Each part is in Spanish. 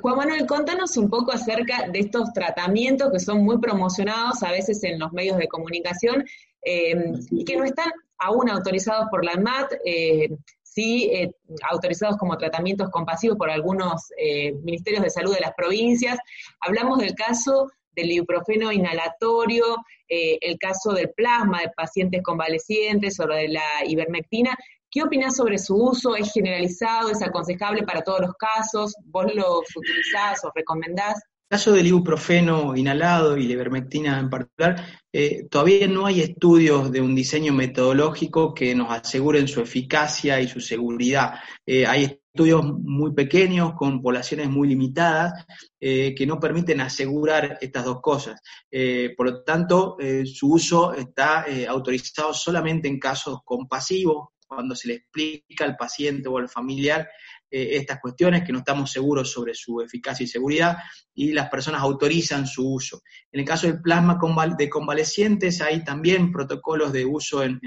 Juan Manuel, contanos un poco acerca de estos tratamientos que son muy promocionados a veces en los medios de comunicación eh, y que no están aún autorizados por la ANMAT, eh, sí eh, autorizados como tratamientos compasivos por algunos ministerios de salud de las provincias. Hablamos del caso del ibuprofeno inhalatorio, el caso del plasma de pacientes convalecientes o de la ivermectina. ¿Qué opinas sobre su uso? ¿Es generalizado? ¿Es aconsejable para todos los casos? ¿Vos los utilizás o recomendás? En el caso del ibuprofeno inhalado y la ivermectina en particular, eh, todavía no hay estudios de un diseño metodológico que nos aseguren su eficacia y su seguridad. Eh, hay estudios muy pequeños con poblaciones muy limitadas eh, que no permiten asegurar estas dos cosas. por lo tanto, su uso está autorizado solamente en casos compasivos, cuando se le explica al paciente o al familiar eh, estas cuestiones, que no estamos seguros sobre su eficacia y seguridad, y las personas autorizan su uso. En el caso del plasma de convalecientes, hay también protocolos de uso en,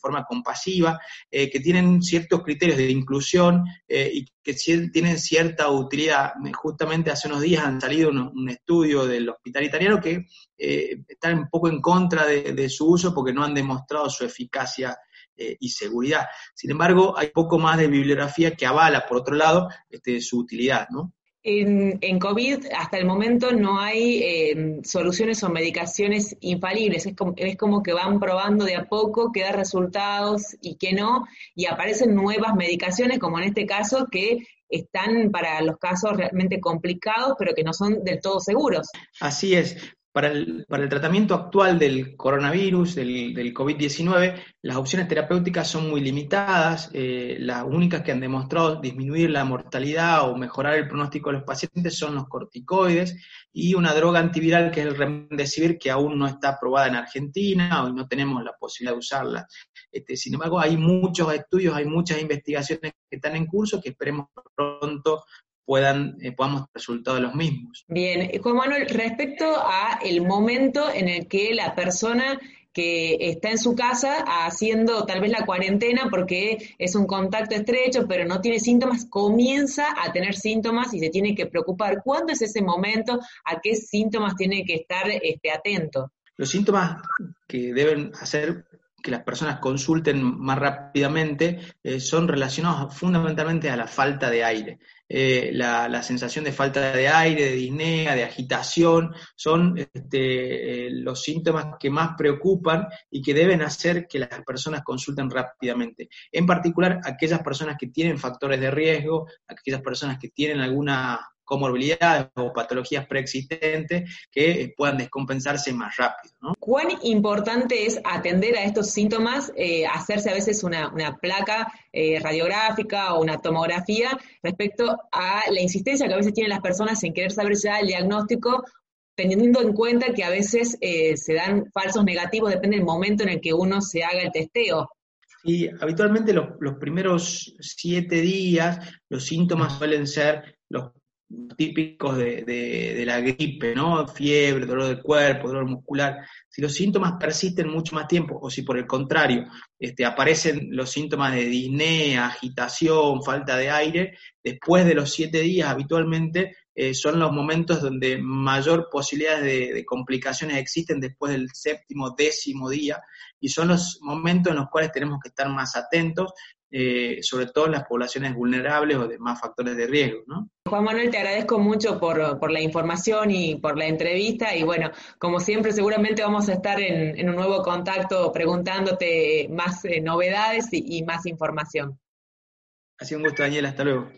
forma compasiva, eh, que tienen ciertos criterios de inclusión eh, y que tienen cierta utilidad. Justamente hace unos días han salido un, estudio del hospital italiano que está un poco en contra de su uso porque no han demostrado su eficacia eh, y seguridad. Sin embargo, hay poco más de bibliografía que avala, por otro lado, este, su utilidad, ¿no? En, en, COVID hasta el momento no hay em, soluciones o medicaciones infalibles, es como, es como que van probando de a poco qué da resultados y qué no, y aparecen nuevas medicaciones, como en este caso, que están para los casos realmente complicados, pero que no son del todo seguros. Así es. Para el, tratamiento actual del coronavirus, del, COVID-19, las opciones terapéuticas son muy limitadas. Eh, las únicas que han demostrado disminuir la mortalidad o mejorar el pronóstico de los pacientes son los corticoides y una droga antiviral que es el remdesivir que aún no está aprobada en Argentina, hoy no tenemos la posibilidad de usarla. Este, sin embargo, hay muchos estudios, hay muchas investigaciones que están en curso que esperemos pronto puedan, eh, podamos resultados los mismos. Bien, Juan Manuel, respecto a el momento en el que la persona que está en su casa haciendo tal vez la cuarentena porque es un contacto estrecho, pero no tiene síntomas, comienza a tener síntomas y se tiene que preocupar. ¿Cuándo es ese momento? ¿A qué síntomas tiene que estar este, atento? Los síntomas que deben hacer que las personas consulten más rápidamente eh, son relacionados fundamentalmente a la falta de aire. Eh, la, sensación de falta de aire, de disnea, de agitación, son este, eh, los síntomas que más preocupan y que deben hacer que las personas consulten rápidamente. En particular, aquellas personas que tienen factores de riesgo, aquellas personas que tienen alguna comorbilidades o patologías preexistentes que puedan descompensarse más rápido. ¿Cuán importante es atender a estos síntomas, eh, hacerse a veces una, placa eh, radiográfica o una tomografía respecto a la insistencia que a veces tienen las personas en querer saber ya el diagnóstico teniendo en cuenta que a veces eh, se dan falsos negativos, depende del momento en el que uno se haga el testeo. Y habitualmente los, los primeros siete días los síntomas suelen ser los típicos de, la gripe, ¿no? Fiebre, dolor del cuerpo, dolor muscular. Si los síntomas persisten mucho más tiempo, o si por el contrario este, aparecen los síntomas de disnea, agitación, falta de aire, después de los siete días habitualmente eh, son los momentos donde mayor posibilidades de, de, complicaciones existen después del séptimo, décimo día, y son los momentos en los cuales tenemos que estar más atentos eh, sobre todo en las poblaciones vulnerables o de más factores de riesgo. ¿no? Juan Manuel, te agradezco mucho por, la información y por la entrevista y bueno, como siempre seguramente vamos a estar en, un nuevo contacto preguntándote más eh, novedades y, y más información. Ha sido un gusto, Daniel, hasta luego.